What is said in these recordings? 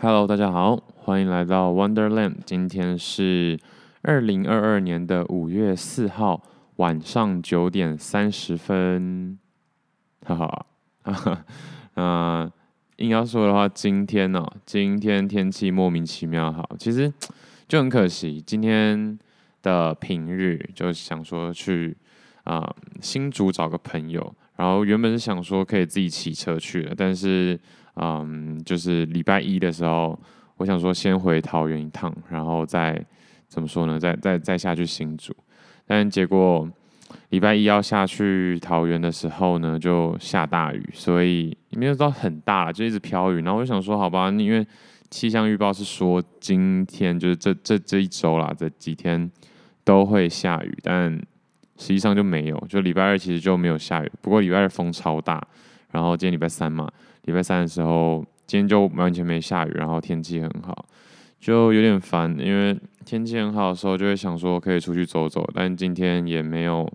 Hello，大家好，欢迎来到 Wonderland。今天是二零二二年的五月四号晚上九点三十分。哈哈，哈哈，那硬要说的话，今天呢、哦，今天天气莫名其妙好，其实就很可惜。今天的平日就想说去啊、新竹找个朋友，然后原本是想说可以自己骑车去的，但是。嗯，就是礼拜一的时候，我想说先回桃园一趟，然后再怎么说呢？再再再下去新竹。但结果礼拜一要下去桃园的时候呢，就下大雨，所以没有到很大，就一直飘雨。然后我想说，好吧，因为气象预报是说今天就是这这这一周啦，这几天都会下雨，但实际上就没有。就礼拜二其实就没有下雨，不过礼拜二风超大。然后今天礼拜三嘛。礼拜三的时候，今天就完全没下雨，然后天气很好，就有点烦。因为天气很好的时候，就会想说可以出去走走，但今天也没有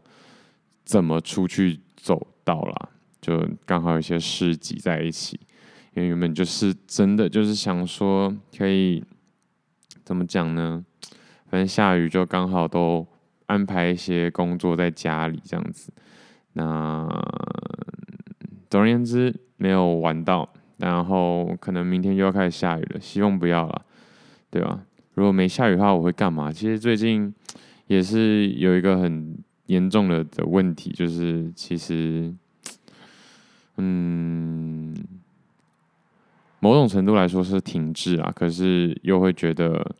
怎么出去走到啦，就刚好有些事挤在一起。因为原本就是真的就是想说可以怎么讲呢？反正下雨就刚好都安排一些工作在家里这样子。那总而言之。没有玩到，然后可能明天又要开始下雨了，希望不要了，对吧？如果没下雨的话，我会干嘛？其实最近也是有一个很严重的的问题，就是其实，嗯，某种程度来说是停滞啊，可是又会觉得，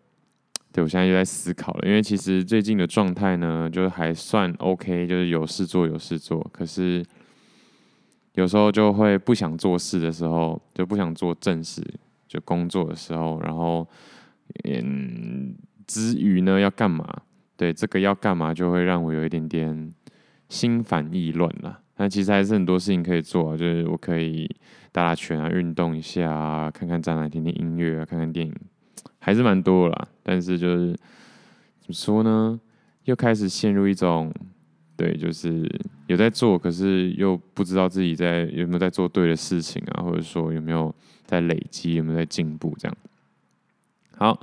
对，我现在又在思考了，因为其实最近的状态呢，就是还算 OK，就是有事做有事做，可是。有时候就会不想做事的时候，就不想做正事，就工作的时候，然后嗯，之余呢要干嘛？对，这个要干嘛，就会让我有一点点心烦意乱了。但其实还是很多事情可以做啊，就是我可以打打拳啊，运动一下啊，看看展览，听听音乐啊，看看电影，还是蛮多啦。但是就是怎么说呢？又开始陷入一种。对，就是有在做，可是又不知道自己在有没有在做对的事情啊，或者说有没有在累积，有没有在进步这样。好，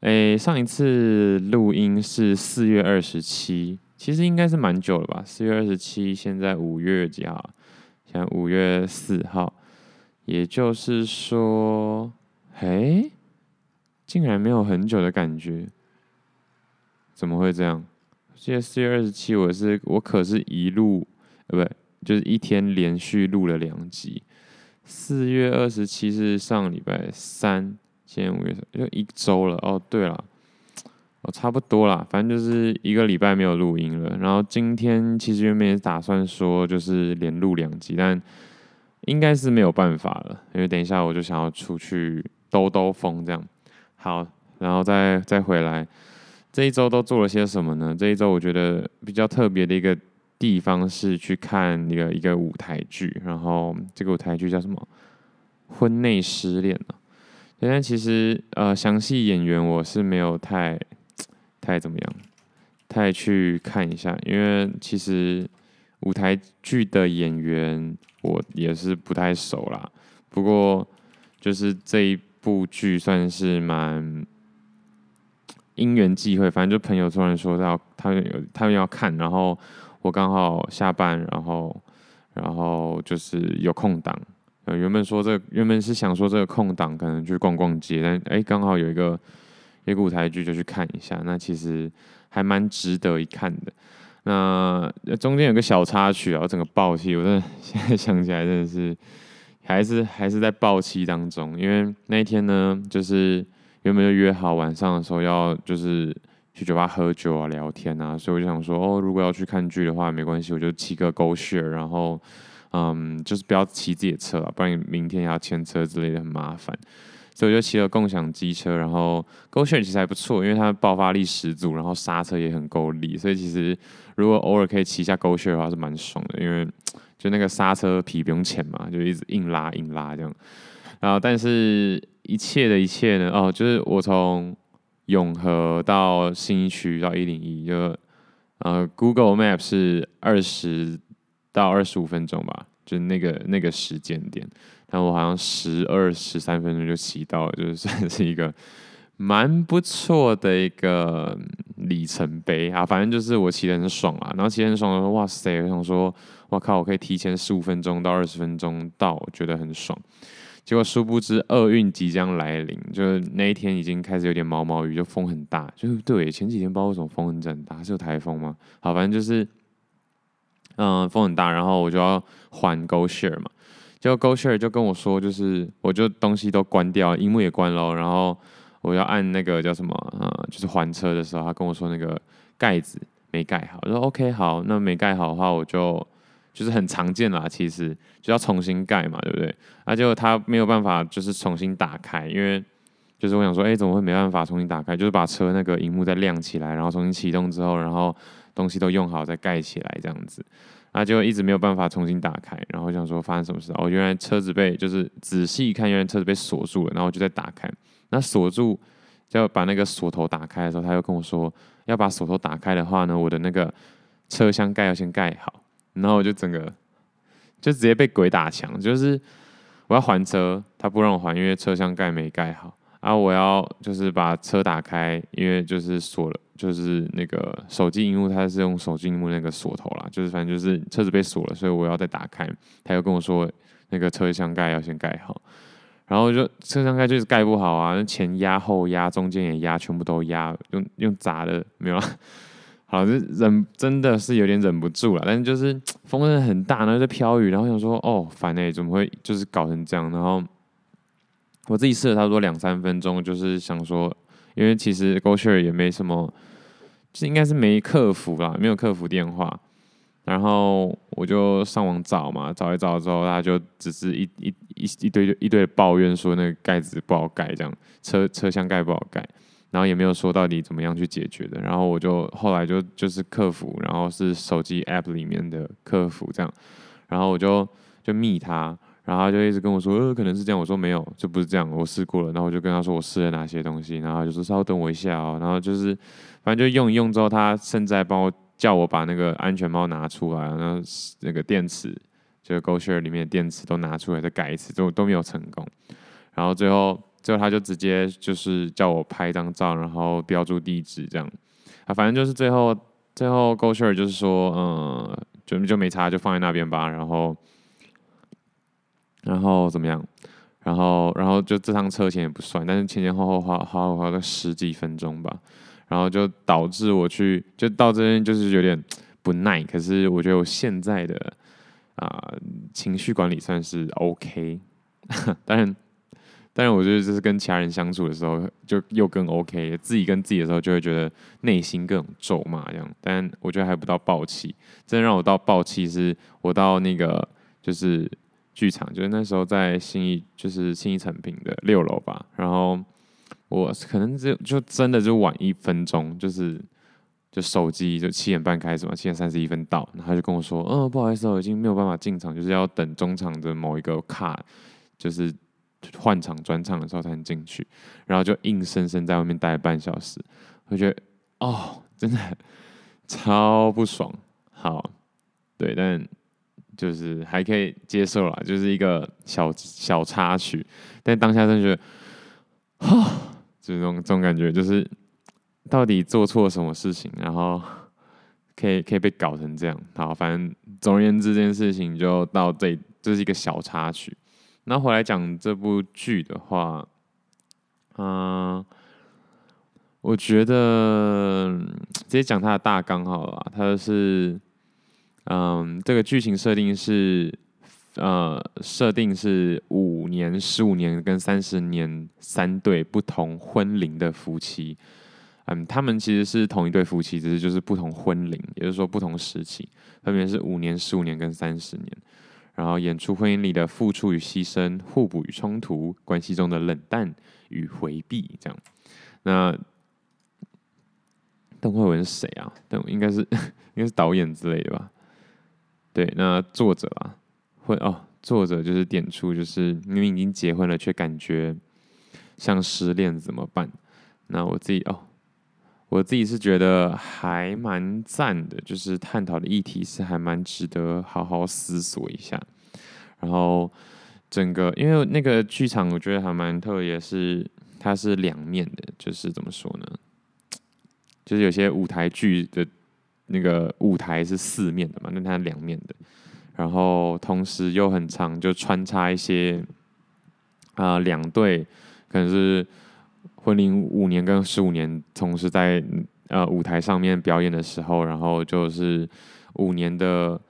诶，上一次录音是四月二十七，其实应该是蛮久了吧？四月二十七，现在五月几号？现在五月四号，也就是说，诶，竟然没有很久的感觉，怎么会这样？现在四月二十七，我是我可是一路呃，不对，就是一天连续录了两集。四月二十七是上礼拜三，今天五月就一周了。哦，对了，哦，差不多啦，反正就是一个礼拜没有录音了。然后今天其实原本也打算说就是连录两集，但应该是没有办法了，因为等一下我就想要出去兜兜风，这样。好，然后再再回来。这一周都做了些什么呢？这一周我觉得比较特别的一个地方是去看一个一个舞台剧，然后这个舞台剧叫什么？婚内失恋啊。现在其实呃，详细演员我是没有太 太怎么样，太去看一下，因为其实舞台剧的演员我也是不太熟啦。不过就是这一部剧算是蛮。因缘际会，反正就朋友突然说要他们有他们要看，然后我刚好下班，然后然后就是有空档。呃，原本说这个、原本是想说这个空档可能去逛逛街，但哎，刚好有一个一个舞台剧就去看一下，那其实还蛮值得一看的。那中间有个小插曲啊，我整个爆气，我真的现在想起来真的是还是还是在爆气当中，因为那一天呢就是。原本就约好晚上的时候要就是去酒吧喝酒啊、聊天啊，所以我就想说，哦，如果要去看剧的话，没关系，我就骑个狗血然后嗯，就是不要骑自己的车了，不然明天要牵车之类的很麻烦。所以我就骑了共享机车，然后狗血其实还不错，因为它爆发力十足，然后刹车也很够力，所以其实如果偶尔可以骑一下狗血的话是蛮爽的，因为 就那个刹车皮不用钱嘛，就一直硬拉硬拉这样。然后但是。一切的一切呢？哦，就是我从永和到信义区到一零一，就呃，Google Map 是二十到二十五分钟吧，就是那个那个时间点，但我好像十二十三分钟就骑到了，就是算是一个 蛮不错的一个里程碑啊。反正就是我骑得很爽啊，然后骑得很爽的时候，哇塞，我想说，我靠，我可以提前十五分钟到二十分钟到，我觉得很爽。结果殊不知厄运即将来临，就是那一天已经开始有点毛毛雨，就风很大。就是对，前几天不知道为什么风很阵大，是有台风吗？好，反正就是，嗯，风很大，然后我就要还 GoShare 嘛。结果 GoShare 就跟我说，就是我就东西都关掉，萤幕也关了，然后我要按那个叫什么，嗯，就是还车的时候，他跟我说那个盖子没盖好。我说 OK，好，那没盖好的话，我就。就是很常见啦，其实就要重新盖嘛，对不对？那结果他没有办法，就是重新打开，因为就是我想说，哎，怎么会没办法重新打开？就是把车那个荧幕再亮起来，然后重新启动之后，然后东西都用好再盖起来这样子，那就一直没有办法重新打开。然后想说发生什么事？哦，原来车子被就是仔细一看，原来车子被锁住了。然后我就再打开，那锁住就要把那个锁头打开的时候，他又跟我说，要把锁头打开的话呢，我的那个车厢盖要先盖好。然后我就整个就直接被鬼打墙，就是我要还车，他不让我还，因为车厢盖没盖好啊。我要就是把车打开，因为就是锁了，就是那个手机荧幕，它是用手机荧幕那个锁头啦，就是反正就是车子被锁了，所以我要再打开。他又跟我说那个车厢盖要先盖好，然后就车厢盖就是盖不好啊，那前压后压，中间也压，全部都压，用用砸的没有。好，就忍真的是有点忍不住了，但是就是 风真的很大，然后在飘雨，然后想说哦烦欸，怎么会就是搞成这样？然后我自己试了差不多两三分钟，就是想说，因为其实 GoShare 也没什么，就应该是没客服啦，没有客服电话，然后我就上网找嘛，找一找之后，他就只是一一一一堆一堆抱怨说那个盖子不好盖，这样车车厢盖不好盖。然后也没有说到底怎么样去解决的，然后我就后来就就是客服，然后是手机 app 里面的客服这样，然后我就就密他，然后他就一直跟我说，呃，可能是这样，我说没有，就不是这样，我试过了，然后我就跟他说我试了哪些东西，然后就说稍等我一下哦，然后就是反正就用一用之后，他现在帮我叫我把那个安全帽拿出来，然后那个电池就是 GoShare 里面的电池都拿出来再改一次，都都没有成功，然后最后。最后他就直接就是叫我拍一张照，然后标注地址这样，啊，反正就是最后最后 g o s h e r 就是说，嗯，就就没差，就放在那边吧。然后然后怎么样？然后然后就这趟车钱也不算，但是前前后后花花花了十几分钟吧。然后就导致我去就到这边就是有点不耐。可是我觉得我现在的啊、情绪管理算是 OK，当然。但是我觉得，就是跟其他人相处的时候，就又更 OK。自己跟自己的时候，就会觉得内心各种咒骂这样。但我觉得还不到爆气，真的让我到爆气是，我到那个就是剧场，就是那时候在新一，就是新一成品的六楼吧。然后我可能就就真的就晚一分钟，就是就手机就七点半开始嘛，七点三十一分到，然后他就跟我说，嗯，不好意思，我已经没有办法进场，就是要等中场的某一个卡，就是。换场转场的时候才能进去，然后就硬生生在外面待了半小时，我觉得哦，真的超不爽。好，对，但就是还可以接受啦，就是一个小小插曲。但当下真的觉得，哈，就是这种这种感觉，就是到底做错什么事情，然后可以可以被搞成这样。好，反正总而言之，这件事情就到这，这是一个小插曲。那回来讲这部剧的话，嗯、我觉得直接讲它的大纲好了。它是，嗯、呃，这个剧情设定是，呃，设定是五年、十五年跟三十年三对不同婚龄的夫妻。嗯，他们其实是同一对夫妻，只是就是不同婚龄，也就是说不同时期，分别是五年、十五年跟三十年。然后演出婚姻里的付出与牺牲、互补与冲突、关系中的冷淡与回避，这样。那邓惠文是谁啊？邓应该是 应该是导演之类的吧？对，那作者啊，会哦，作者就是点出，就是明明已经结婚了，却感觉像失恋，怎么办？那我自己哦。我自己是觉得还蛮赞的，就是探讨的议题是还蛮值得好好思索一下。然后整个因为那个剧场，我觉得还蛮特别，是它是两面的，就是怎么说呢？就是有些舞台剧的那个舞台是四面的嘛，那它两面的，然后同时又很长，就穿插一些啊两对可能是婚龄五年跟十五年同时在呃舞台上面表演的时候，然后就是五年的。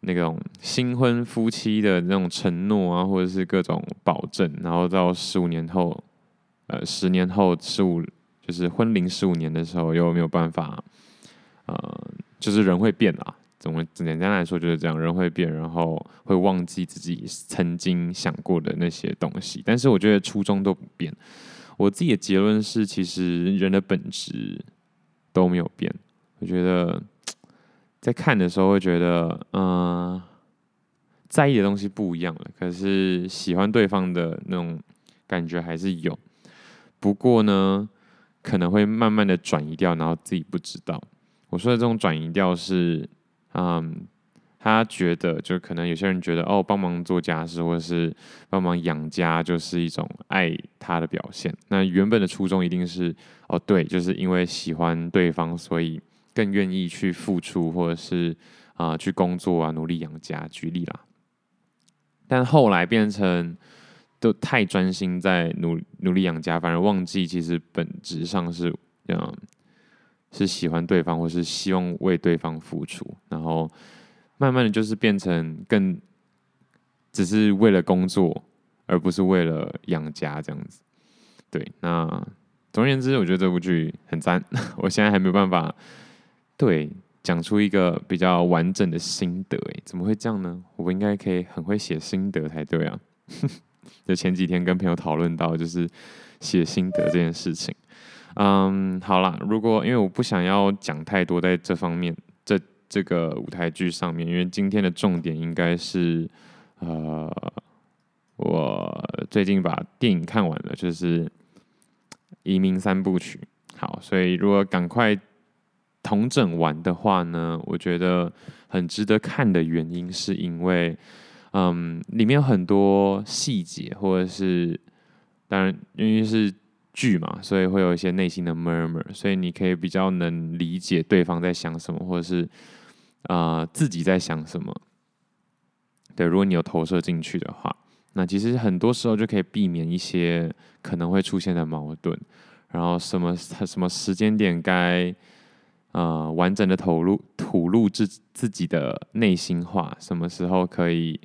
那种新婚夫妻的那种承诺啊，或者是各种保证，然后到十五年后，呃，十年后十五就是婚龄十五年的时候，又没有办法，呃，就是人会变啊，怎么简单来说就是这样，人会变，然后会忘记自己曾经想过的那些东西。但是我觉得初衷都不变。我自己的结论是，其实人的本质都没有变。我觉得。在看的时候会觉得，嗯、在意的东西不一样了，可是喜欢对方的那种感觉还是有。不过呢，可能会慢慢的转移掉，然后自己不知道。我说的这种转移掉是，嗯，他觉得就可能有些人觉得，哦，帮忙做家事或者是帮忙养家就是一种爱他的表现。那原本的初衷一定是，哦，对，就是因为喜欢对方，所以。更愿意去付出，或者是啊、去工作啊，努力养家。举例啦，但后来变成都太专心在努努力养家，反而忘记其实本质上是嗯是喜欢对方，或是希望为对方付出。然后慢慢的就是变成更只是为了工作，而不是为了养家这样子。对，那总而言之，我觉得这部剧很赞。我现在还没有办法。对，讲出一个比较完整的心得，哎，怎么会这样呢？我应该可以很会写心得才对啊！就前几天跟朋友讨论到，就是写心得这件事情。嗯，好啦，如果因为我不想要讲太多在这方面，这个舞台剧上面，因为今天的重点应该是，呃，我最近把电影看完了，就是《移民三部曲》。好，所以如果赶快。同整完的话呢，我觉得很值得看的原因是因为，嗯，里面有很多细节，或者是当然因为是剧嘛，所以会有一些内心的 murmur，所以你可以比较能理解对方在想什么，或者是啊、呃、自己在想什么。对，如果你有投射进去的话，那其实很多时候就可以避免一些可能会出现的矛盾，然后什么什么时间点该。呃，完整的投入吐露自自己的内心话，什么时候可以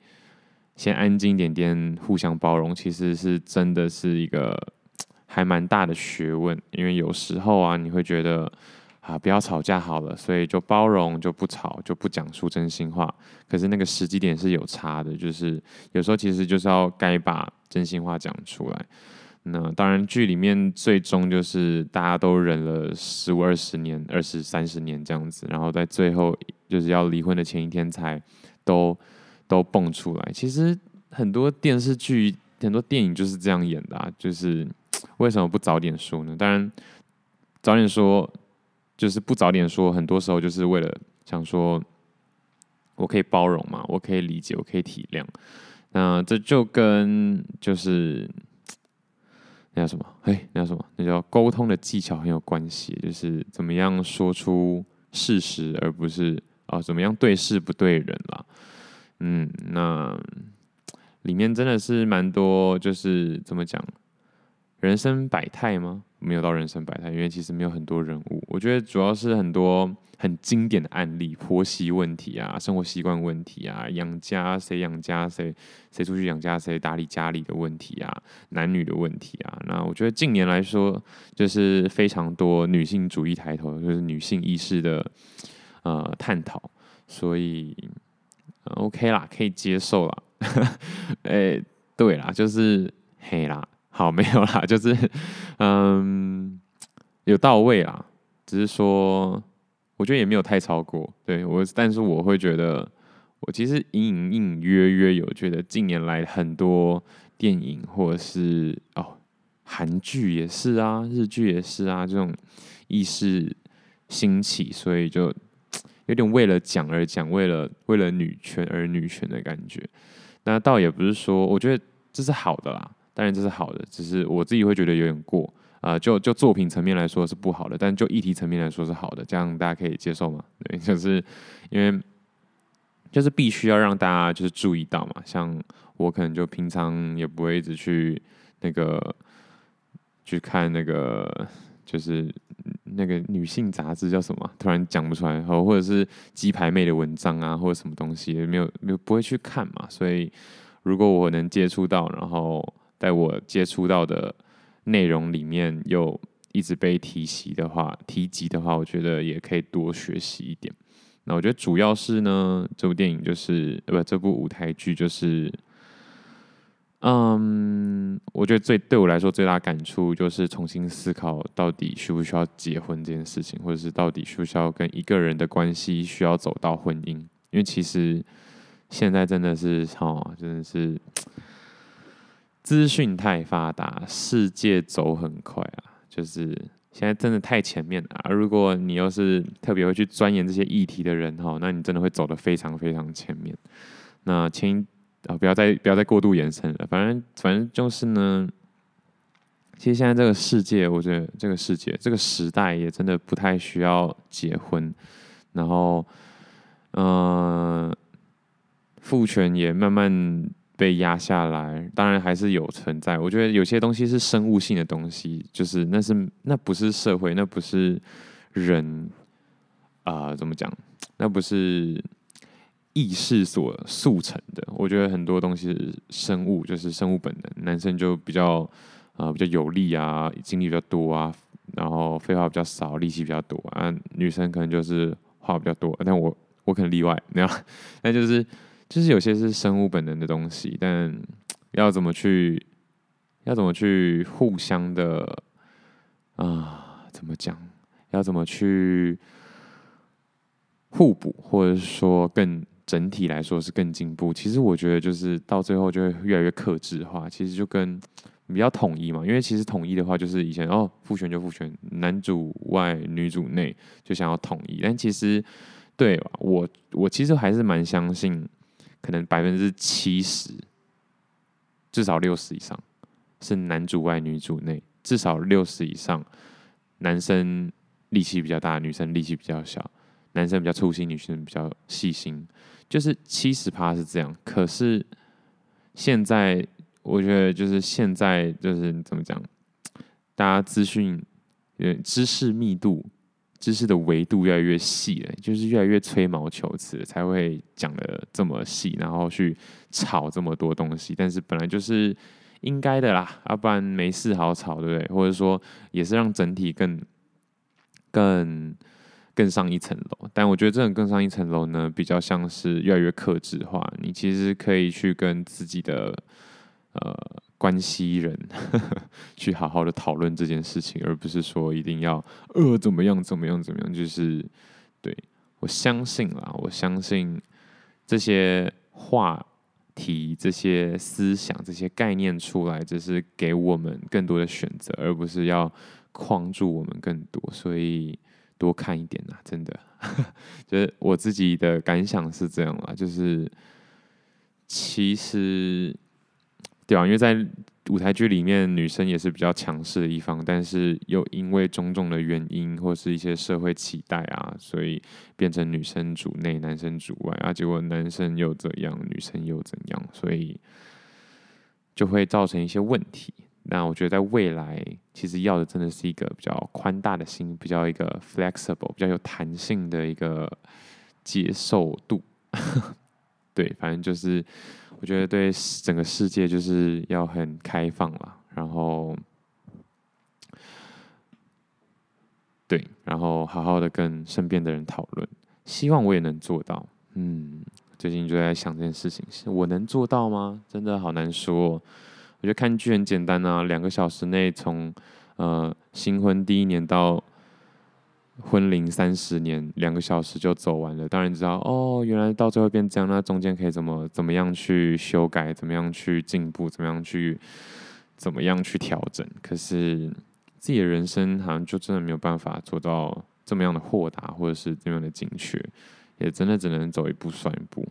先安静一点点，互相包容，其实是真的是一个 还蛮大的学问。因为有时候啊，你会觉得啊，不要吵架好了，所以就包容，就不吵，就不讲出真心话。可是那个时机点是有差的，就是有时候其实就是要该把真心话讲出来。那当然，剧里面最终就是大家都忍了十五二十年、二十三十年这样子，然后在最后就是要离婚的前一天才都都蹦出来。其实很多电视剧、很多电影就是这样演的啊，就是 为什么不早点说呢？当然，早点说就是不早点说，很多时候就是为了想说，我可以包容嘛，我可以理解，我可以体谅。那这就跟就是。那叫什么？嘿，那叫什么？那叫沟通的技巧很有关系，就是怎么样说出事实，而不是啊、怎么样对事不对人啦。嗯，那里面真的是蛮多，就是怎么讲，人生百态吗？没有到人生百态，因为其实没有很多人物。我觉得主要是很多。很经典的案例，婆媳问题啊，生活习惯问题啊，养家谁养家谁谁出去养家谁打理家里的问题啊，男女的问题啊。那我觉得近年来说，就是非常多女性主义抬头，就是女性意识的呃探讨，所以、OK 啦，可以接受啦。哎、欸，对啦，就是黑啦，好没有啦，就是嗯有到位啦，只是说。我觉得也没有太超过，对我，但是我会觉得，我其实隐隐隐约约有觉得近年来很多电影或者是哦，韩剧也是啊，日剧也是啊，这种意识兴起，所以就有点为了讲而讲，为了为了女权而女权的感觉。那倒也不是说，我觉得这是好的啦，当然这是好的，只是我自己会觉得有点过啊、就就作品层面来说是不好的，但就议题层面来说是好的，这样大家可以接受吗？对，就是因为就是必须要让大家就是注意到嘛。像我可能就平常也不会一直去那个去看那个就是。那个女性杂志叫什么？突然讲不出来，或者是鸡排妹的文章啊，或者什么东西，没有没有不会去看嘛。所以如果我能接触到，然后在我接触到的内容里面又一直被提及的话，提及的话，我觉得也可以多学习一点。那我觉得主要是呢，这部电影就是呃不，这部舞台剧就是。嗯，我觉得最对我来说最大感触就是重新思考到底需不需要结婚这件事情，或者是到底需不需要跟一个人的关系需要走到婚姻？因为其实现在真的是哦，真的是资讯太发达，世界走很快啊，就是现在真的太前面了啊。如果你又是特别会去钻研这些议题的人哈，那你真的会走得非常非常前面。那请。啊，不要再不要再过度延伸了。反正反正就是呢，其实现在这个世界，我觉得这个世界这个时代也真的不太需要结婚。然后，嗯、呃，父权也慢慢被压下来。当然还是有存在。我觉得有些东西是生物性的东西，就是那是那不是社会，那不是人啊、怎么讲？那不是。意识所速成的，我觉得很多东西生物，就是生物本能。男生就比较啊、比较有力啊，精力比较多啊，然后废话比较少，力气比较多啊。女生可能就是话比较多，但我我可能例外，那样，那就是就是有些是生物本能的东西，但 要怎么去要怎么去互相的啊、怎么讲？要怎么去互补，或者说更？整体来说是更进步。其实我觉得就是到最后就会越来越克制化。其实就跟比较统一嘛，因为其实统一的话就是以前哦，父权就父权，男主外女主内，就想要统一。但其实对我我其实还是蛮相信，可能百分之七十，至少六十以上是男主外女主内，至少六十以上男生力气比较大，女生力气比较小，男生比较粗心，女生比较细心。就是七十趴是这样，可是现在我觉得就是现在就是怎么讲，大家资讯、知识密度、知识的维度越来越细了，就是越来越吹毛求疵，才会讲得这么细，然后去炒这么多东西。但是本来就是应该的啦，要不然没事好吵，对不对？或者说也是让整体更更。更上一层楼，但我觉得这种更上一层楼呢，比较像是越来越克制化。你其实可以去跟自己的呃关系人 去好好的讨论这件事情，而不是说一定要呃怎么样怎么样怎么样。就是对，我相信啦，我相信这些话题、这些思想、这些概念出来，只是给我们更多的选择，而不是要框住我们更多。所以。多看一点啊，真的，就是我自己的感想是这样啦，就是其实对，因为在舞台剧里面，女生也是比较强势的一方，但是又因为种种的原因或是一些社会期待啊，所以变成女生主内，男生主外啊，结果男生又怎样，女生又怎样，所以就会造成一些问题。那我觉得在未来，其实要的真的是一个比较宽大的心，比较一个 flexible，比较有弹性的一个接受度。对，反正就是我觉得对整个世界就是要很开放了，然后对，然后好好的跟身边的人讨论，希望我也能做到。嗯，最近就在想这件事情，是我能做到吗？真的好难说。我觉得看剧很简单啊，两个小时内从呃新婚第一年到婚龄三十年，两个小时就走完了。当然知道哦，原来到最后变这样，那中间可以怎么怎么样去修改，怎么样去进步，怎么样去怎么样去调整。可是自己的人生好像就真的没有办法做到这么样的豁达，或者是这么样的精确，也真的只能走一步算一步。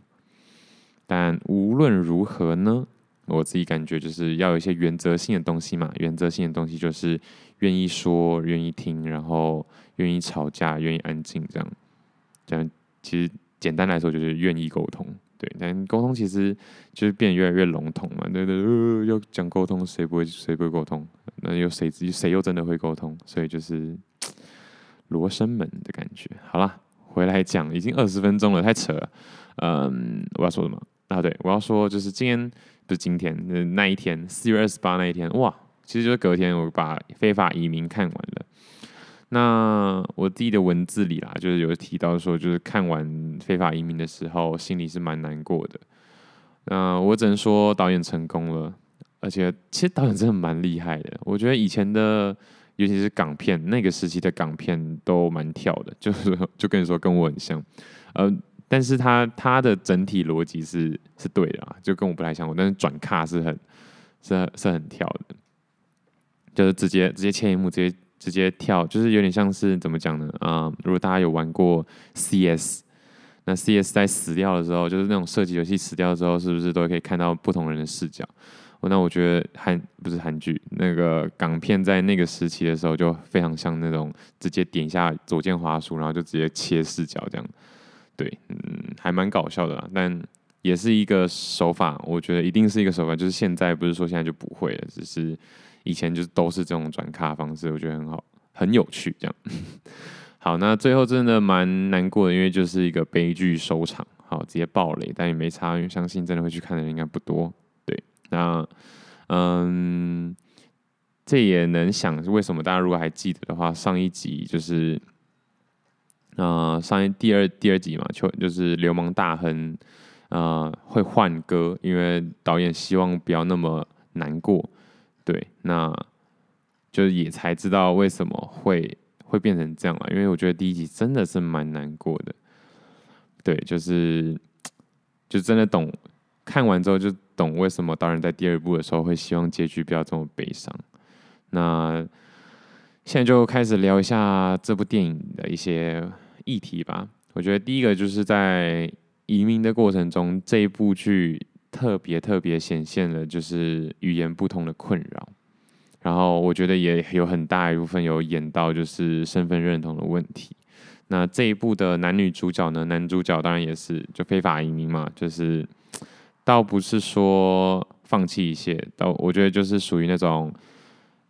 但无论如何呢，我自己感觉就是要有一些原则性的东西嘛。原则性的东西就是愿意说、愿意听，然后愿意吵架、愿意安静，这样。这样其实简单来说就是愿意沟通。对，但沟通其实就是变得越来越笼统嘛。对对，呃，要讲沟通，谁不会谁不会沟通？那又谁自己谁又真的会沟通？所以就是 罗生门的感觉。好啦，回来讲，已经二十分钟了，太扯了。嗯，我要说什么？啊，对，我要说就是今天不是今天那一天，四月二十八那一天，哇，其实就是隔天，我把非法移民看完了。那我自己的文字里啦，就是有提到说，就是看完非法移民的时候，心里是蛮难过的。那我只能说导演成功了，而且其实导演真的蛮厉害的。我觉得以前的，尤其是港片那个时期的港片都蛮跳的，就是就跟你说跟我很像，呃，但是他他的整体逻辑是是对的啊，就跟我不太相同，但是转卡是很是是很跳的，就是直接直接切一幕直接。直接跳，就是有点像是怎么讲呢？啊、如果大家有玩过 CS，那 CS 在死掉的时候，就是那种射击游戏死掉的时候，是不是都可以看到不同人的视角？那我觉得韩不是韩剧，那个港片在那个时期的时候，就非常像那种直接点一下左键滑鼠，然后就直接切视角这样。对，嗯，还蛮搞笑的啦，但也是一个手法。我觉得一定是一个手法，就是现在不是说现在就不会了，只是。以前就是都是这种转卡方式，我觉得很好，很有趣。这样，好，那最后真的蛮难过的，因为就是一个悲剧收场。好，直接爆雷，但也没差，因为相信真的会去看的人应该不多。对，那嗯，这也能想为什么大家如果还记得的话，上一集就是啊、呃，上一第二第二集嘛，就就是流氓大亨啊、呃、会换歌，因为导演希望不要那么难过。对，那就也才知道为什么会会变成这样了。因为我觉得第一集真的是蛮难过的。对，就是就真的懂，看完之后就懂为什么导演在第二部的时候会希望结局不要这么悲伤。那现在就开始聊一下这部电影的一些议题吧。我觉得第一个就是在移民的过程中，这一部剧。特别特别显现了就是语言不通的困扰，然后我觉得也有很大一部分有演到就是身份认同的问题。那这一部的男女主角呢，男主角当然也是就非法移民嘛，就是倒不是说放弃一切，倒我觉得就是属于那种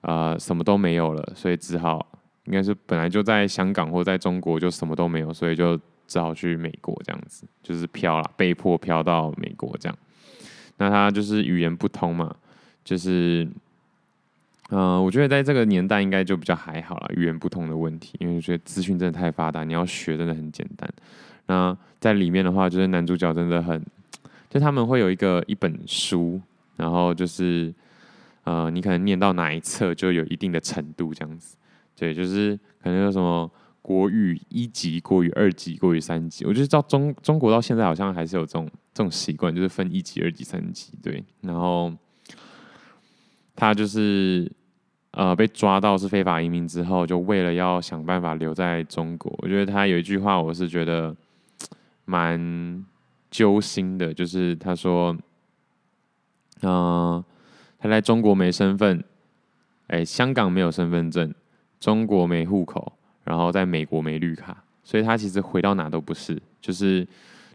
呃什么都没有了，所以只好应该是本来就在香港或在中国就什么都没有，所以就只好去美国这样子，就是飘了，被迫飘到美国这样。那他就是语言不通嘛，就是，嗯、我觉得在这个年代应该就比较还好了，语言不通的问题，因为我觉得资讯真的太发达，你要学真的很简单。那在里面的话，就是男主角真的很，就他们会有一个一本书，然后就是，呃，你可能念到哪一册就有一定的程度这样子，对，就是可能有什么。国语一级、国语二级、国语三级，我觉得到中中国到现在好像还是有这种这种习惯，就是分一级、二级、三级。对，然后他就是呃被抓到是非法移民之后，就为了要想办法留在中国。我觉得他有一句话，我是觉得蛮揪心的，就是他说，嗯、他在中国没身份，哎，香港没有身份证，中国没户口。然后在美国没绿卡，所以他其实回到哪都不是。就是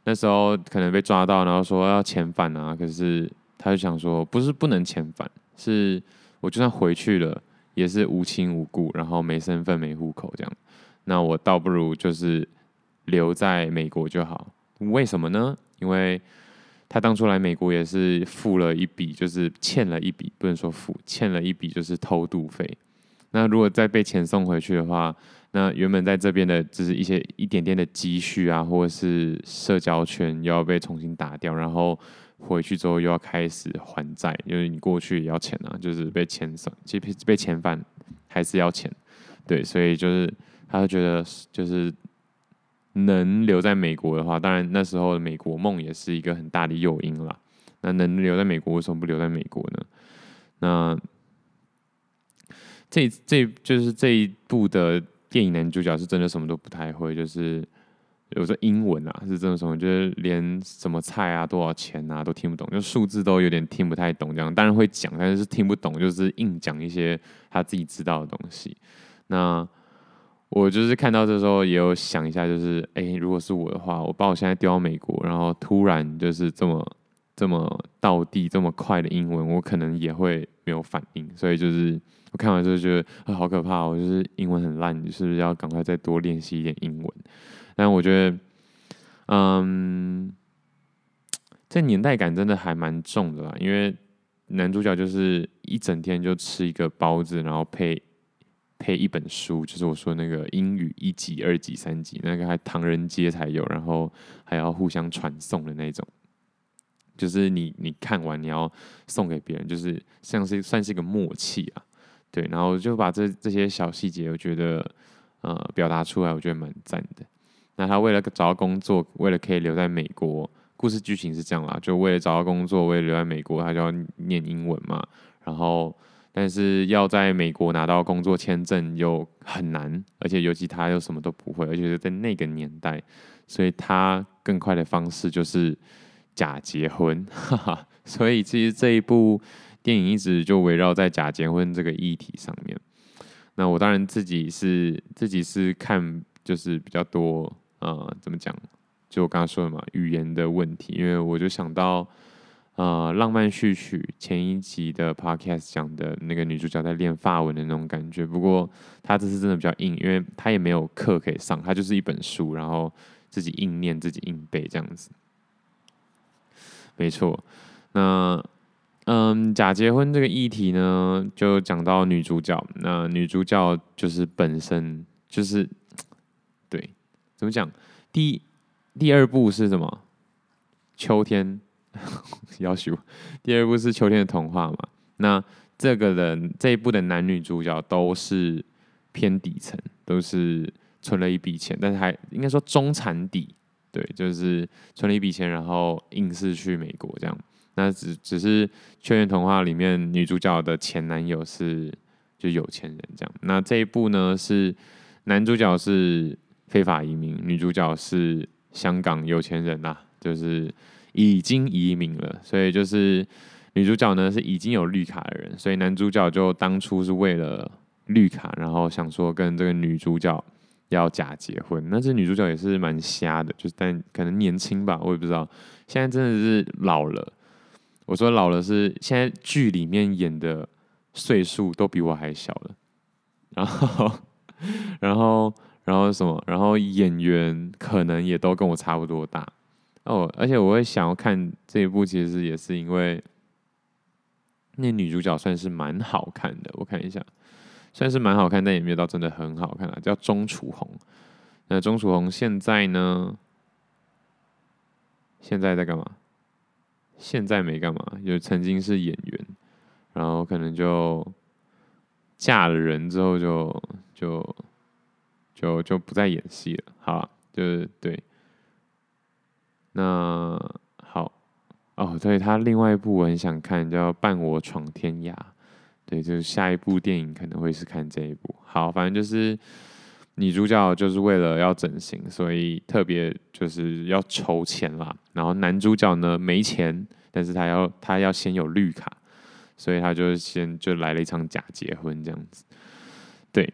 那时候可能被抓到，然后说要遣返啊，可是他就想说，不是不能遣返，是我就算回去了，也是无亲无故，然后没身份、没户口这样。那我倒不如就是留在美国就好。为什么呢？因为他当初来美国也是付了一笔，就是欠了一笔，不能说付，欠了一笔就是偷渡费。那如果再被遣送回去的话，那原本在这边的，就是一些一点点的积蓄啊，或者是社交圈，又要被重新打掉，然后回去之后又要开始还债，因为你过去也要钱啊，就是被遣送，其实被遣返还是要钱，对，所以就是他就觉得，就是能留在美国的话，当然那时候的美国梦也是一个很大的诱因啦。那能留在美国，为什么不留在美国呢？那这这就是这一部的。电影男主角是真的什么都不太会，就是有时候英文啊是这种什么，就是连什么菜啊、多少钱啊都听不懂，就数字都有点听不太懂。这样当然会讲，但是听不懂，就是硬讲一些他自己知道的东西。那我就是看到这时候也有想一下，就是哎、如果是我的话，我把我现在丢到美国，然后突然就是这么这么道地、这么快的英文，我可能也会没有反应。所以就是我看完之后觉得、呃、好可怕，我就是英文很烂，你是不是要赶快再多练习一点英文？但我觉得，嗯，这年代感真的还蛮重的啦，因为男主角就是一整天就吃一个包子，然后配。配一本书，就是我说那个英语一级、二级、三级，那个还唐人街才有，然后还要互相传送的那种，就是你你看完你要送给别人，就是像是算是一个默契啊，对，然后就把这这些小细节，我觉得呃表达出来，我觉得蛮赞的。那他为了找到工作，为了可以留在美国，故事剧情是这样啦，就为了找到工作，为了留在美国，他就要念英文嘛，然后。但是要在美国拿到工作签证又很难，而且尤其他又什么都不会，而且是在那个年代，所以他更快的方式就是假结婚，哈哈。所以其实这一部电影一直就围绕在假结婚这个议题上面。那我当然自己是自己是看就是比较多，呃，怎么讲？就我刚刚说的嘛，语言的问题，因为我就想到。呃，浪漫序曲前一集的 podcast 讲的那个女主角在练法文的那种感觉，不过她这次真的比较硬，因为她也没有课可以上，她就是一本书，然后自己硬念、自己硬背这样子。没错，那嗯，假结婚这个议题呢，就讲到女主角，那女主角就是本身就是 对，怎么讲？第第二部是什么？秋天。要求第二部是秋天的童话嘛？那这个的这一部的男女主角都是偏底层，都是存了一笔钱，但是还应该说中产底，对，就是存了一笔钱，然后硬是去美国这样。那只只是确认童话里面女主角的前男友是就有钱人这样。那这一部呢是男主角是非法移民，女主角是香港有钱人呐、啊，就是。已经移民了，所以就是女主角呢是已经有绿卡的人，所以男主角就当初是为了绿卡，然后想说跟这个女主角要假结婚。那这女主角也是蛮瞎的，就是但可能年轻吧，我也不知道。现在真的是老了，我说老了是现在剧里面演的岁数都比我还小了，然后 然后然后什么，然后演员可能也都跟我差不多大。哦，而且我会想要看这一部，其实也是因为那女主角算是蛮好看的。我看一下，算是蛮好看，但也没有到真的很好看啊。叫钟楚红，那钟楚红现在呢？现在在干嘛？现在没干嘛，就曾经是演员，然后可能就嫁了人之后就，就就就不再演戏了。好，就是对。那好哦，对，他另外一部我很想看，叫《伴我闯天涯》。对，就是下一部电影可能会是看这一部。好，反正就是女主角就是为了要整形，所以特别就是要筹钱啦。然后男主角呢没钱，但是他要他要先有绿卡，所以他就先就来了一场假结婚这样子。对，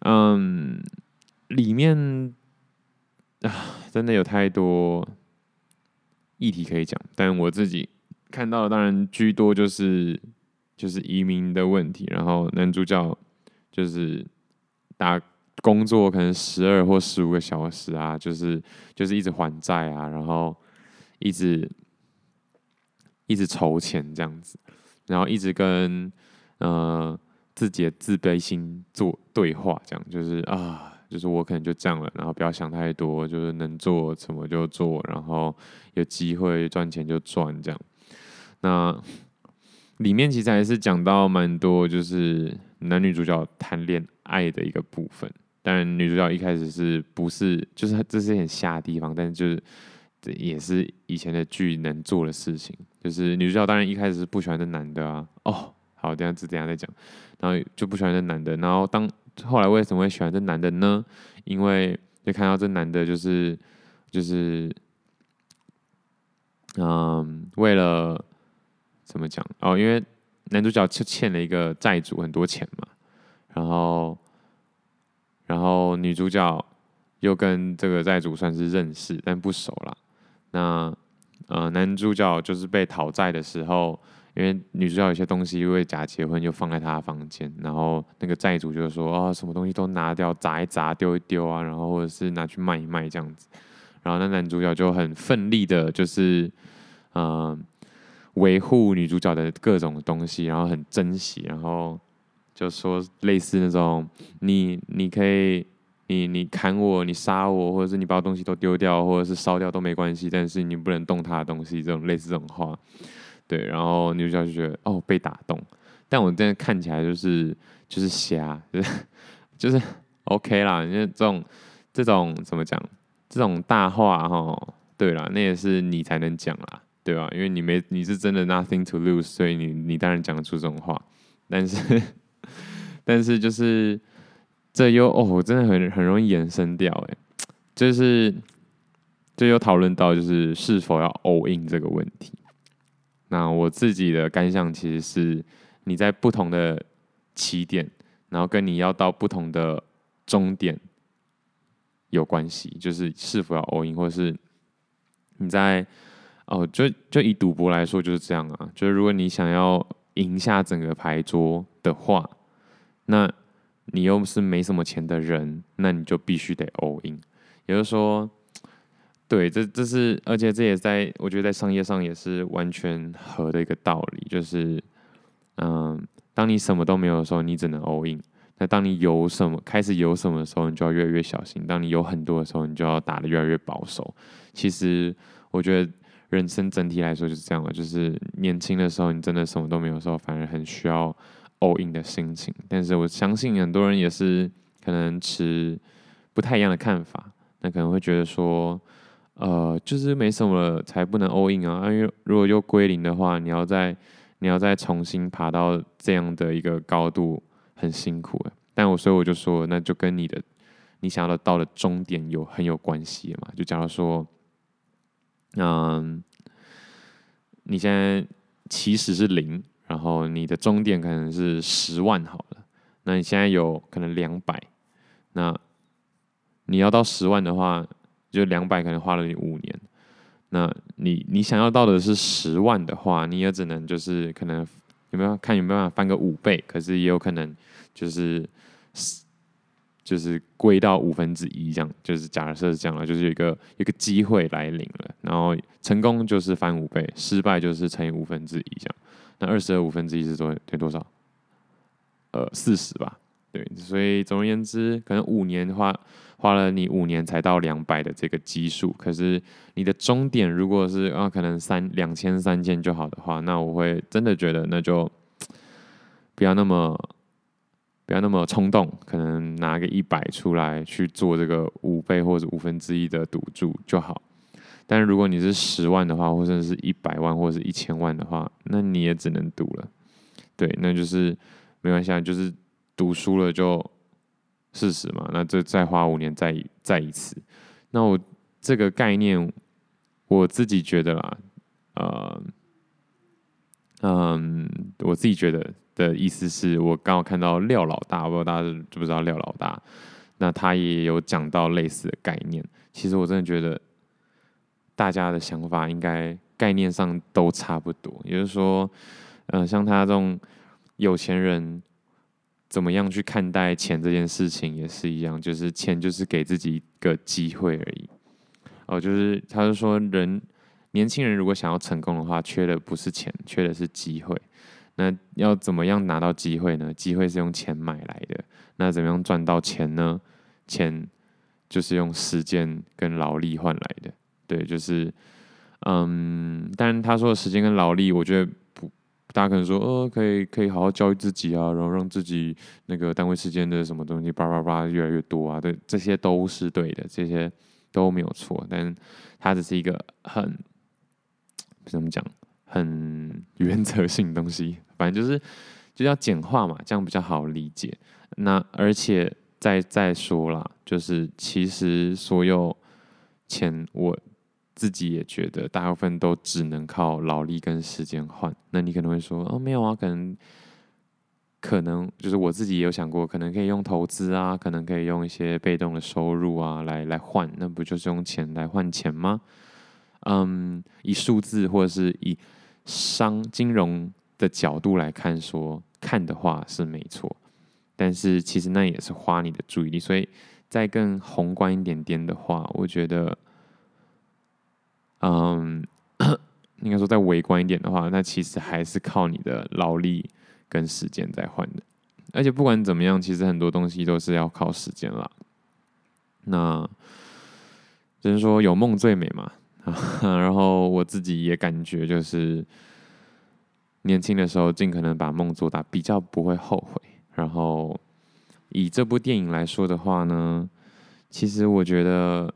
嗯，里面啊真的有太多。议题可以讲，但我自己看到的当然居多就是就是移民的问题，然后男主角就是打工作可能十二或十五个小时啊，就是就是一直还债啊，然后一直一直筹钱这样子，然后一直跟呃自己的自卑心做对话，这样就是啊。就是我可能就这样了，然后不要想太多，就是能做什么就做，然后有机会赚钱就赚这样。那里面其实还是讲到蛮多，就是男女主角谈恋爱的一个部分。当然，女主角一开始是不是就是这是很瞎的地方，但是就是这也是以前的剧能做的事情。就是女主角当然一开始是不喜欢这男的啊。哦，好，等下等下再讲。然后就不喜欢这男的，然后当。后来为什么会喜欢这男的呢？因为就看到这男的，就是就是，嗯，为了怎么讲哦，因为男主角就欠了一个债主很多钱嘛，然后，然后女主角又跟这个债主算是认识，但不熟啦。那呃，男主角就是被讨债的时候。因为女主角有些东西因为假结婚就放在他的房间，然后那个债主就说哦，什么东西都拿掉，砸一砸，丢一丢啊，然后或者是拿去卖一卖这样子，然后那男主角就很奋力的，就是嗯维护女主角的各种东西，然后很珍惜，然后就说类似那种你你可以你你砍我，你杀我，或者是你把我东西都丢掉，或者是烧掉都没关系，但是你不能动他的东西，这种类似这种话。对，然后女主角就觉得哦被打动，但我真的看起来就是就是瞎，就是就是 OK 啦，因为这种这种怎么讲，这种大话哈，对啦，那也是你才能讲啦，对吧？因为你没你是真的 nothing to lose，所以你你当然讲得出这种话，但是 但是就是这又哦，真的很很容易延伸掉哎，就是这又讨论到就是是否要 all in 这个问题。那我自己的感想其实是，你在不同的起点，然后跟你要到不同的终点有关系，就是是否要 all in，或者是你在哦，就就以赌博来说就是这样啊，就是如果你想要赢下整个牌桌的话，那你又是没什么钱的人，那你就必须得 all in，也就是说。对，这这是，而且这也在，我觉得在商业上也是完全合的一个道理，就是，嗯，当你什么都没有的时候，你只能 all in；那当你有什么，开始有什么的时候，你就要越来越小心；当你有很多的时候，你就要打得越来越保守。其实，我觉得人生整体来说就是这样的，就是年轻的时候，你真的什么都没有时候，反而很需要 all in 的心情。但是我相信很多人也是可能持不太一样的看法，那可能会觉得说。呃，就是没什么了才不能 all in 啊，因为如果又归零的话，你要再你要再重新爬到这样的一个高度，很辛苦诶。但我所以我就说，那就跟你的你想要的到的终点有很有关系嘛。就假如说，嗯，你现在起始是零，然后你的终点可能是十万好了，那你现在有可能两百，那你要到十万的话。就两百可能花了你五年，那你你想要到的是十万的话，你也只能就是可能有没有看有没有办法翻个五倍，可是也有可能就是就是归到五分之一这样，就是假设是这样了，就是有一个有一个机会来临了，然后成功就是翻五倍，失败就是乘以五分之一这样，那二十二五分之一是多对多少？呃，四十吧。对，所以总而言之，可能五年花花了你五年才到两百的这个基数，可是你的终点如果是啊，可能三两千三千就好的话，那我会真的觉得那就不要那么不要那么冲动，可能拿个一百出来去做这个五倍或者五分之一的赌注就好。但是如果你是十万的话，或者是一百万或者是一千万的话，那你也只能赌了。对，那就是没关系，就是。赌输了就事实嘛，那这再花五年再再一次，那我这个概念我自己觉得啦，呃，嗯，我自己觉得的意思是我刚好看到廖老大，我不知道大家知不知道廖老大，那他也有讲到类似的概念。其实我真的觉得大家的想法应该概念上都差不多，也就是说，嗯、像他这种有钱人。怎么样去看待钱这件事情也是一样，就是钱就是给自己一个机会而已。哦，就是他就说，人年轻人如果想要成功的话，缺的不是钱，缺的是机会。那要怎么样拿到机会呢？机会是用钱买来的。那怎么样赚到钱呢？钱就是用时间跟劳力换来的。对，就是嗯，但他说的时间跟劳力，我觉得不。大家可能说，呃，可以可以好好教育自己啊，然后让自己那个单位时间的什么东西叭叭叭越来越多啊，对，这些都是对的，这些都没有错。但它只是一个很怎么讲，很原则性东西，反正就是就要简化嘛，这样比较好理解。那而且再再说啦，就是其实所有钱我自己也觉得大部分都只能靠劳力跟时间换。那你可能会说，哦，没有啊，可能可能就是我自己也有想过，可能可以用投资啊，可能可以用一些被动的收入啊来来换，那不就是用钱来换钱吗？嗯，以数字或者是以商金融的角度来看说看的话是没错，但是其实那也是花你的注意力。所以再更宏观一点点的话，我觉得，嗯，应该说再微观一点的话，那其实还是靠你的劳力跟时间在换的。而且不管怎么样，其实很多东西都是要靠时间啦。那只能说有梦最美嘛。然后我自己也感觉，就是年轻的时候尽可能把梦做大，比较不会后悔。然后以这部电影来说的话呢，其实我觉得，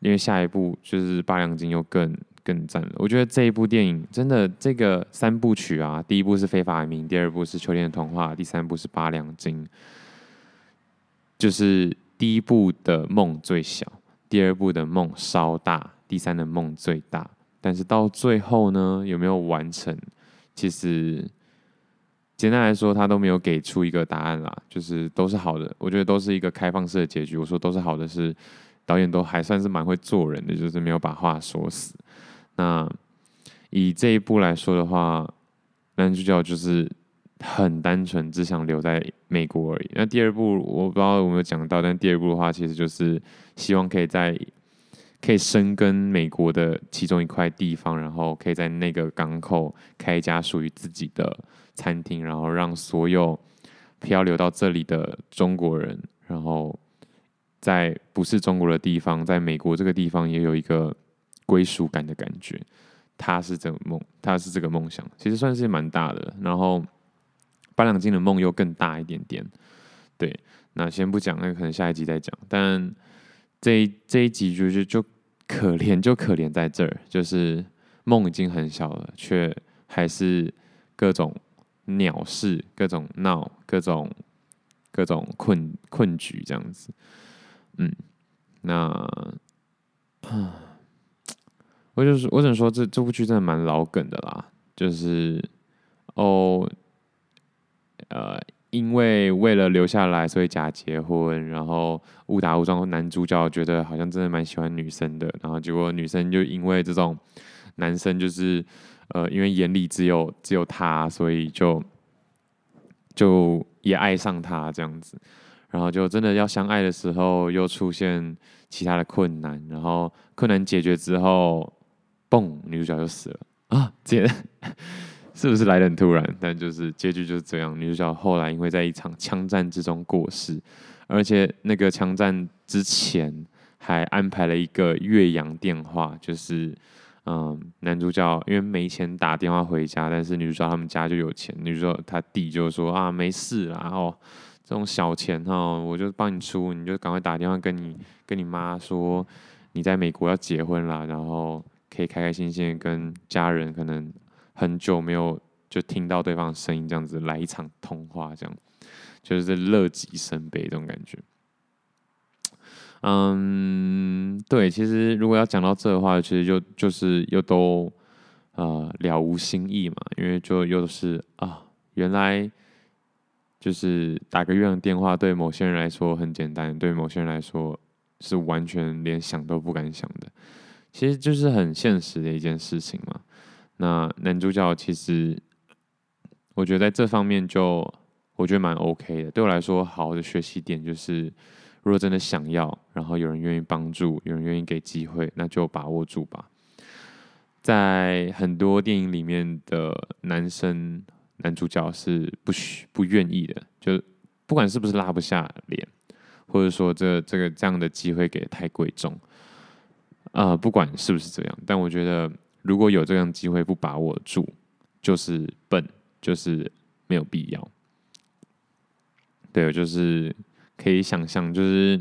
因为下一部就是《八两金》又更更赞了。我觉得这一部电影真的，这个三部曲啊，第一部是《非法移民》，第二部是《秋天的童话》，第三部是《八两金》，就是第一部的梦最小。第二部的梦稍大，第三的梦最大，但是到最后呢，有没有完成？其实简单来说，他都没有给出一个答案啦，就是都是好的。我觉得都是一个开放式的结局。我说都是好的，是导演都还算是蛮会做人的，就是没有把话说死。那以这一部来说的话，男主角就是。很单纯，只想留在美国而已。那第二部我不知道有没有讲到，但第二部的话，其实就是希望可以在可以生根美国的其中一块地方，然后可以在那个港口开一家属于自己的餐厅，然后让所有漂流到这里的中国人，然后在不是中国的地方，在美国这个地方也有一个归属感的感觉。他是这个梦，他是这个梦想，其实算是蛮大的。然后。八两金的梦又更大一点点，对，那先不讲，那可能下一集再讲。但这一这一集就是就可怜，就可怜在这儿，就是梦已经很小了，却还是各种鸟事、各种闹、各种各种困困局这样子。嗯，那啊，我就是我只能说这这部剧真的蛮老梗的啦，就是哦。呃，因为为了留下来，所以假结婚，然后误打误撞，男主角觉得好像真的蛮喜欢女生的，然后结果女生就因为这种男生就是呃，因为眼里只有只有他，所以就就也爱上他这样子，然后就真的要相爱的时候，又出现其他的困难，然后困难解决之后，嘣，女主角就死了啊，姐。是不是来得很突然？但就是结局就是这样。女主角后来因为在一场枪战之中过世，而且那个枪战之前还安排了一个越洋电话，就是嗯，男主角因为没钱打电话回家，但是女主角他们家就有钱。女主角她弟就说啊，没事啦，哦，这种小钱哦，我就帮你出，你就赶快打电话跟你跟你妈说你在美国要结婚啦，然后可以开开心心跟家人可能。很久没有就听到对方的声音，这样子来一场通话，这样就是乐极生悲这种感觉。嗯，对，其实如果要讲到这的话，其实就就是又都呃了无新意嘛，因为就又是啊，原来就是打个越洋电话，对某些人来说很简单，对某些人来说是完全连想都不敢想的，其实就是很现实的一件事情嘛。那男主角其实，我觉得在这方面就我觉得蛮 OK 的。对我来说，好的学习点就是，如果真的想要，然后有人愿意帮助，有人愿意给机会，那就把握住吧。在很多电影里面的男生男主角是不许不愿意的，就不管是不是拉不下脸，或者说这这个这样的机会给得太贵重，啊、呃，不管是不是这样，但我觉得。如果有这样机会不把握住，就是笨，就是没有必要。对，就是可以想象，就是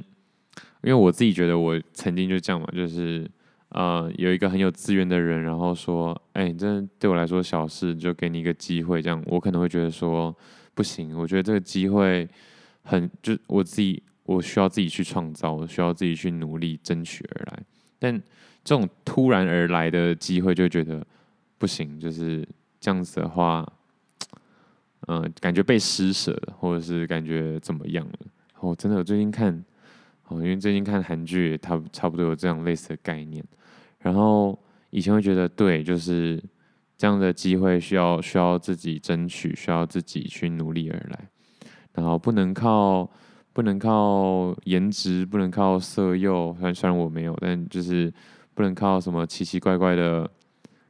因为我自己觉得我曾经就这样嘛，就是呃有一个很有资源的人，然后说，哎、欸，这对我来说小事，就给你一个机会，这样我可能会觉得说不行，我觉得这个机会很就我自己我需要自己去创造，我需要自己去努力争取而来。但这种突然而来的机会，就觉得不行，就是这样子的话，嗯、感觉被施舍，或者是感觉怎么样了？哦，真的，我最近看，哦，因为最近看韩剧，它差不多有这样类似的概念。然后以前会觉得，对，就是这样的机会需要需要自己争取，需要自己去努力而来，然后不能靠。不能靠颜值，不能靠色诱，虽然虽然我没有，但就是不能靠什么奇奇怪怪的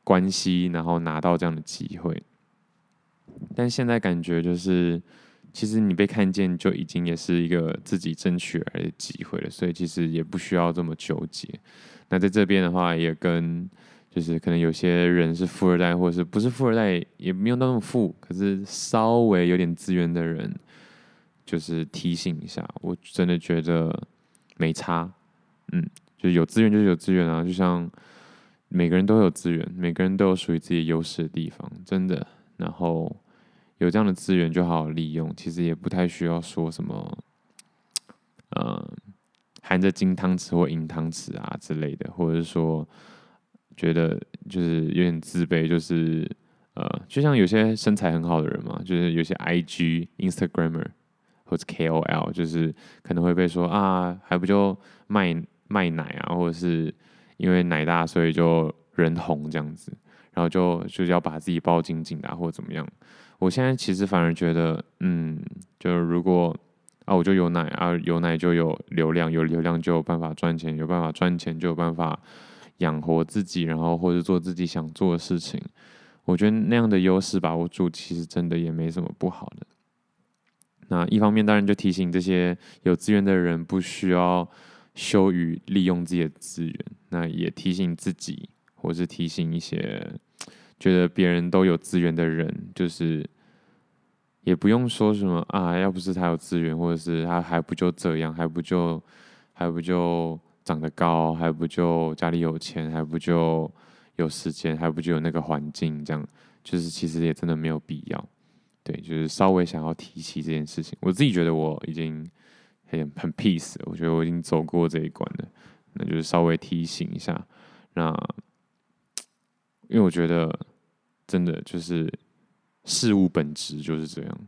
关系，然后拿到这样的机会。但现在感觉就是，其实你被看见就已经也是一个自己争取而来的机会了，所以其实也不需要这么纠结。那在这边的话，也跟就是可能有些人是富二代，或者是不是富二代，也没有那么富，可是稍微有点资源的人。就是提醒一下，我真的觉得没差，嗯，就有资源就是有资源啊，就像每个人都有资源，每个人都有属于自己优势的地方，真的。然后有这样的资源就好好利用，其实也不太需要说什么，呃，含着金汤匙或银汤匙啊之类的，或者是说觉得就是有点自卑，就是呃，就像有些身材很好的人嘛，就是有些 IG Instagramer。或者 KOL 就是可能会被说啊，还不就卖卖奶啊，或者是因为奶大所以就人红这样子，然后就就要把自己包紧紧的，或者怎么样。我现在其实反而觉得，嗯，就是如果啊，我就有奶啊，有奶就有流量，有流量就有办法赚钱，有办法赚钱就有办法养活自己，然后或者做自己想做的事情。我觉得那样的优势把握住，其实真的也没什么不好的。那一方面当然就提醒这些有资源的人不需要羞于利用自己的资源，那也提醒自己，或是提醒一些觉得别人都有资源的人，就是也不用说什么啊，要不是他有资源，或者是他还不就这样，还不就还不就长得高，还不就家里有钱，还不就有时间，还不就有那个环境，这样就是其实也真的没有必要。对，就是稍微想要提起这件事情，我自己觉得我已经很很 peace，我觉得我已经走过这一关了，那就是稍微提醒一下。那因为我觉得真的就是事物本质就是这样。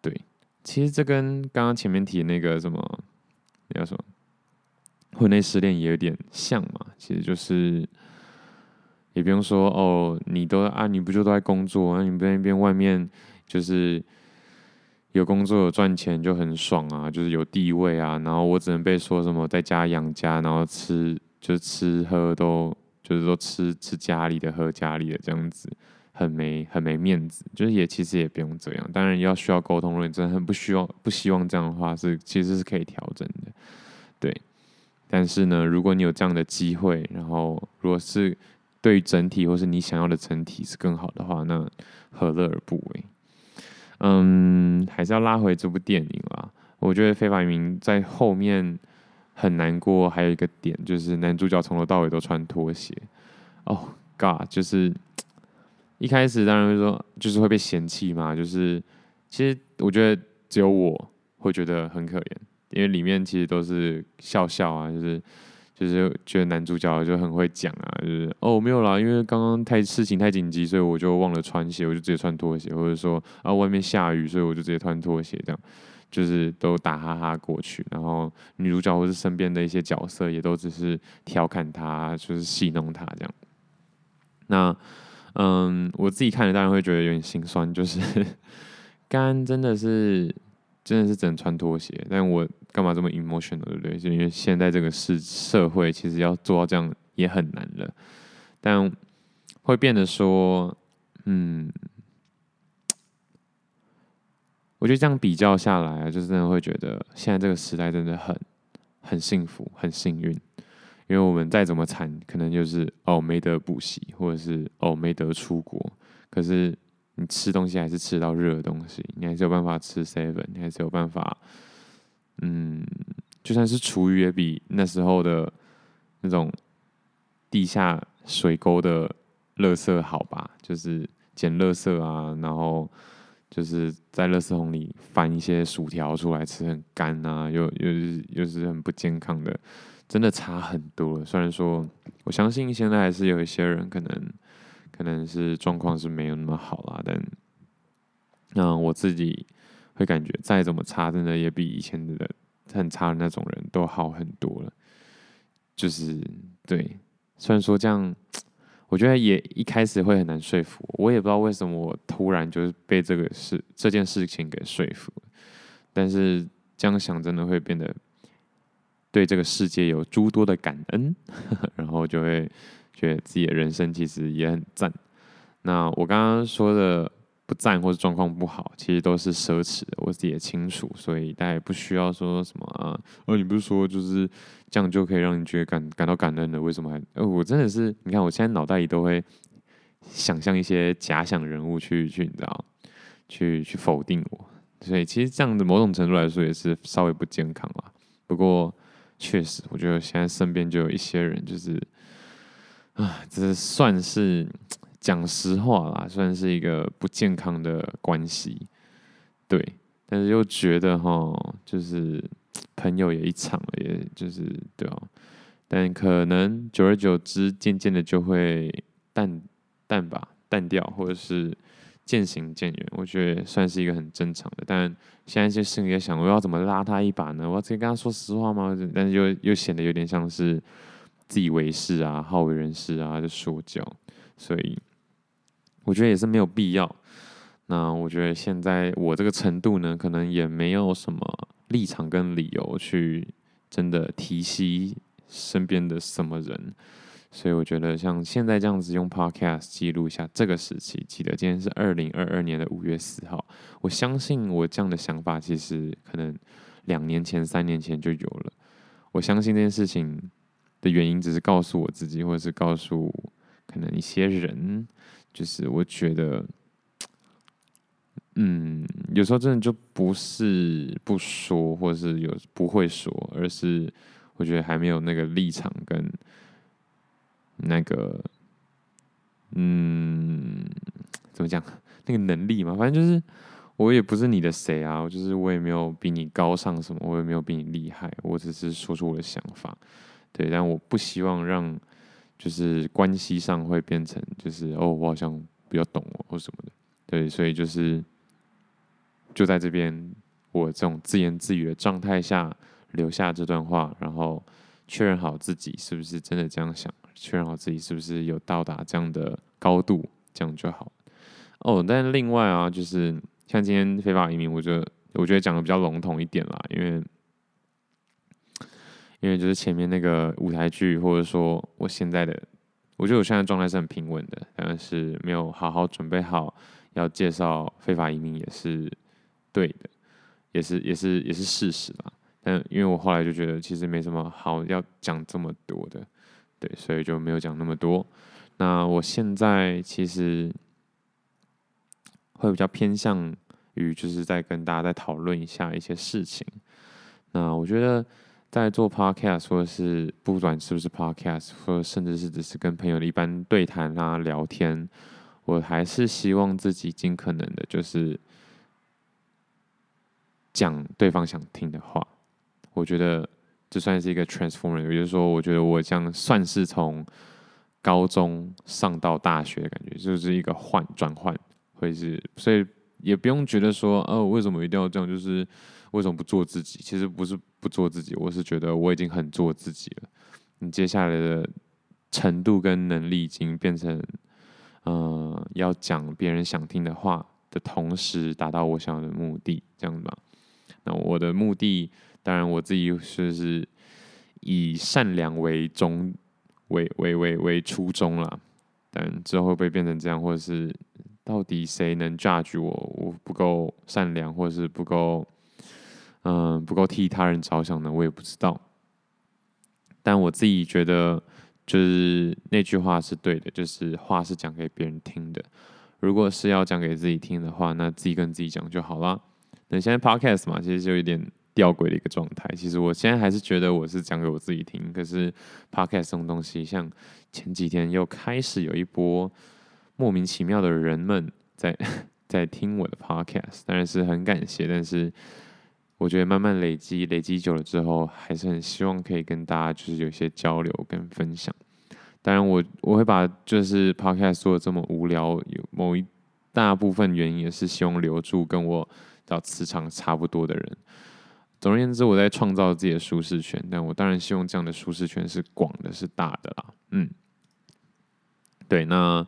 对，其实这跟刚刚前面提的那个什么，那叫什么婚内失恋也有点像嘛，其实就是。也不用说哦，你都啊，你不就都在工作？那、啊、你不在那边外面就是有工作有赚钱就很爽啊，就是有地位啊。然后我只能被说什么在家养家，然后吃就是吃喝都就是说吃吃家里的，喝家里的这样子，很没很没面子。就是也其实也不用这样，当然要需要沟通。如果你真的很不希望不希望这样的话，是其实是可以调整的，对。但是呢，如果你有这样的机会，然后如果是。对于整体，或是你想要的整体是更好的话，那何乐而不为？嗯，还是要拉回这部电影啦。我觉得非法移民在后面很难过，还有一个点就是男主角从头到尾都穿拖鞋。哦、God，就是一开始当然会说，就是会被嫌弃嘛。就是其实我觉得只有我会觉得很可怜，因为里面其实都是笑笑啊，就是。就是觉得男主角就很会讲啊，就是哦没有啦，因为刚刚太事情太紧急，所以我就忘了穿鞋，我就直接穿拖鞋，或者说啊外面下雨，所以我就直接穿拖鞋，这样就是都打哈哈过去。然后女主角或是身边的一些角色也都只是调侃他，就是戏弄他这样。那嗯，我自己看了当然会觉得有点心酸，就是 刚真的是。真的是只能穿拖鞋，但我干嘛这么 emotional，对不对？就因为现在这个社社会，其实要做到这样也很难了。但会变得说，嗯，我觉得这样比较下来，就是真的会觉得现在这个时代真的很很幸福，很幸运。因为我们再怎么惨，可能就是哦没得补习，或者是哦没得出国，可是。你吃东西还是吃到热的东西，你还是有办法吃 seven，你还是有办法，嗯，就算是厨余也比那时候的那种地下水沟的垃圾好吧？就是捡垃圾啊，然后就是在垃圾桶里翻一些薯条出来吃，很干啊，又又是又是很不健康的，真的差很多。虽然说，我相信现在还是有一些人可能可能是状况是没有那么好啦，但嗯，我自己会感觉再怎么差，真的也比以前的很差的那种人都好很多了。就是对，虽然说这样。我觉得也一开始会很难说服我，我也不知道为什么我突然就是被这个事这件事情给说服。但是这样想真的会变得对这个世界有诸多的感恩，然后就会觉得自己的人生其实也很赞。那我刚刚说的。不赞或者状况不好，其实都是奢侈的，我自己也清楚，所以大家也不需要说什么啊。哦，你不是说就是这样就可以让你觉得感感到感恩的？为什么还？呃，我真的是，你看我现在脑袋里都会想象一些假想人物去去，你知道，去去否定我。所以其实这样的某种程度来说也是稍微不健康啦。不过确实，我觉得现在身边就有一些人，就是啊，这算是。讲实话啦，算是一个不健康的关系，对，但是又觉得哈，就是 朋友也一场了，也就是对啊，但可能久而久之，渐渐的就会淡淡吧，淡掉，或者是渐行渐远。我觉得算是一个很正常的。但现在就心里在想，我要怎么拉他一把呢？我要直接跟他说实话吗？但是又又显得有点像是自以为是啊，好为人师啊就说教，所以。我觉得也是没有必要。那我觉得现在我这个程度呢，可能也没有什么立场跟理由去真的提携身边的什么人。所以我觉得像现在这样子用 Podcast 记录一下这个时期，记得今天是二零二二年的五月四号。我相信我这样的想法其实可能两年前、三年前就有了。我相信这件事情的原因，只是告诉我自己，或者是告诉可能一些人。就是我觉得，嗯，有时候真的就不是不说，或者是有不会说，而是我觉得还没有那个立场跟那个，嗯，怎么讲？那个能力嘛，反正就是我也不是你的谁啊，就是我也没有比你高尚什么，我也没有比你厉害，我只是说出我的想法，对，但我不希望让。就是关系上会变成，就是哦，我好像比较懂我或什么的，对，所以就是就在这边，我这种自言自语的状态下留下这段话，然后确认好自己是不是真的这样想，确认好自己是不是有到达这样的高度，这样就好。哦，但另外啊，就是像今天非法移民，我觉得我觉得讲的比较笼统一点啦，因为。因为就是前面那个舞台剧，或者说我现在的，我觉得我现在状态是很平稳的，但是没有好好准备好要介绍非法移民也是对的，也是也是也是事实吧。但因为我后来就觉得其实没什么好要讲这么多的，对，所以就没有讲那么多。那我现在其实会比较偏向于就是在跟大家再讨论一下一些事情。那我觉得。在做 podcast，或者是不管是不是 podcast，或者甚至是只是跟朋友的一般对谈啊、聊天，我还是希望自己尽可能的，就是讲对方想听的话。我觉得这算是一个 transformer，也就是说，我觉得我这样算是从高中上到大学的感觉，就是一个换转换，会是，所以也不用觉得说，哦，为什么一定要这样？就是。为什么不做自己？其实不是不做自己，我是觉得我已经很做自己了。你接下来的程度跟能力已经变成，呃，要讲别人想听的话的同时，达到我想要的目的，这样吧。那我的目的，当然我自己是是以善良为中为为为为初衷啦。但之后会不会变成这样，或者是到底谁能 judge 我？我不够善良，或者是不够？嗯，不够替他人着想呢，我也不知道。但我自己觉得，就是那句话是对的，就是话是讲给别人听的。如果是要讲给自己听的话，那自己跟自己讲就好了。那现在 podcast 嘛，其实就有点吊诡的一个状态。其实我现在还是觉得我是讲给我自己听，可是 podcast 这种东西，像前几天又开始有一波莫名其妙的人们在 在听我的 podcast，当然是很感谢。但是我觉得慢慢累积，累积久了之后，还是很希望可以跟大家就是有一些交流跟分享。当然我，我会把就是 podcast 做的这么无聊，有某一大部分原因也是希望留住跟我到磁场差不多的人。总而言之，我在创造自己的舒适圈，但我当然希望这样的舒适圈是广的，是大的啦。嗯，对。那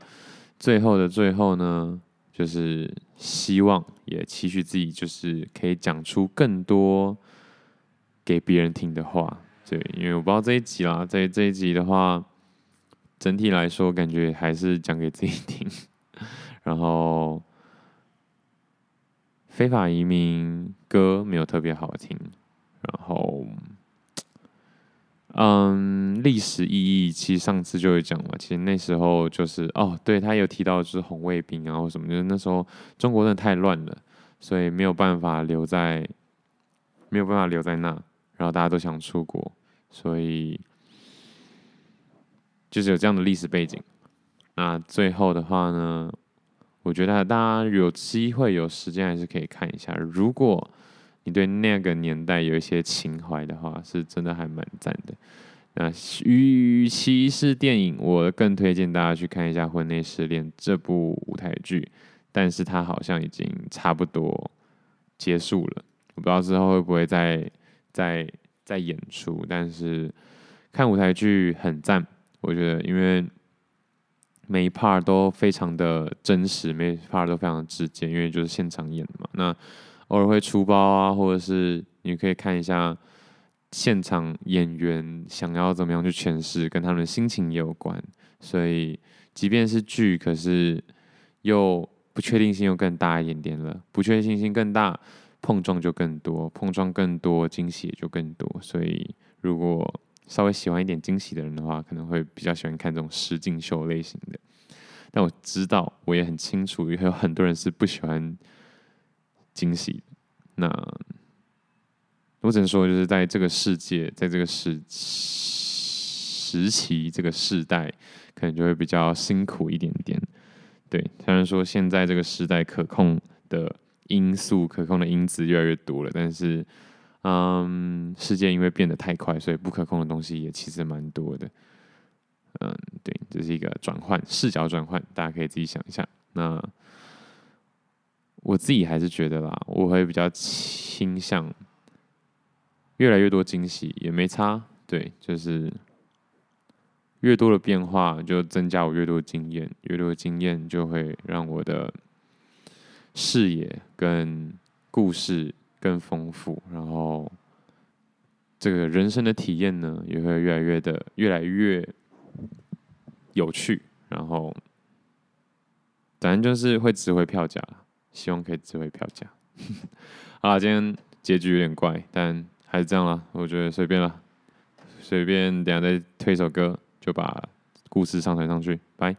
最后的最后呢，就是希望也期许自己，就是可以讲出更多给别人听的话。对，因为我不知道这一集啦，在这一集的话，整体来说感觉还是讲给自己听，然后。非法移民歌没有特别好听，然后，嗯，历史意义其实上次就会讲了，其实那时候就是哦，对，他有提到就是红卫兵啊或什么，就是那时候中国真的太乱了，所以没有办法留在，没有办法留在那，然后大家都想出国，所以就是有这样的历史背景。那最后的话呢？我觉得大家有机会、有时间还是可以看一下。如果你对那个年代有一些情怀的话，是真的还蛮赞的。那与其是电影，我更推荐大家去看一下《婚内失恋》这部舞台剧。但是它好像已经差不多结束了，我不知道之后会不会再再再演出。但是看舞台剧很赞，我觉得，因为。每一 part 都非常的真实，每一 part 都非常直接，因为就是现场演嘛。那偶尔会出包啊，或者是你可以看一下现场演员想要怎么样去诠释，跟他们的心情也有关。所以即便是剧，可是又不确定性又更大一点点了，不确定性更大，碰撞就更多，碰撞更多，惊喜也就更多。所以如果稍微喜欢一点惊喜的人的话，可能会比较喜欢看这种实境秀类型的。但我知道，我也很清楚，也有很多人是不喜欢惊喜。那我只能说，就是在这个世界，在这个时时期、这个世代，可能就会比较辛苦一点点。对，虽然说现在这个时代可控的因素、可控的因子越来越多了，但是。嗯，世界因为变得太快，所以不可控的东西也其实蛮多的。嗯，对，这是一个转换视角转换，大家可以自己想一下。那我自己还是觉得啦，我会比较倾向越来越多惊喜也没差。对，就是越多的变化就增加我越多经验，越多的经验就会让我的视野跟故事。更丰富，然后这个人生的体验呢，也会越来越的越来越有趣。然后，反正就是会值回票价，希望可以值回票价。好啦，今天结局有点怪，但还是这样啦。我觉得随便啦，随便，等下再推一首歌，就把故事上传上去。拜。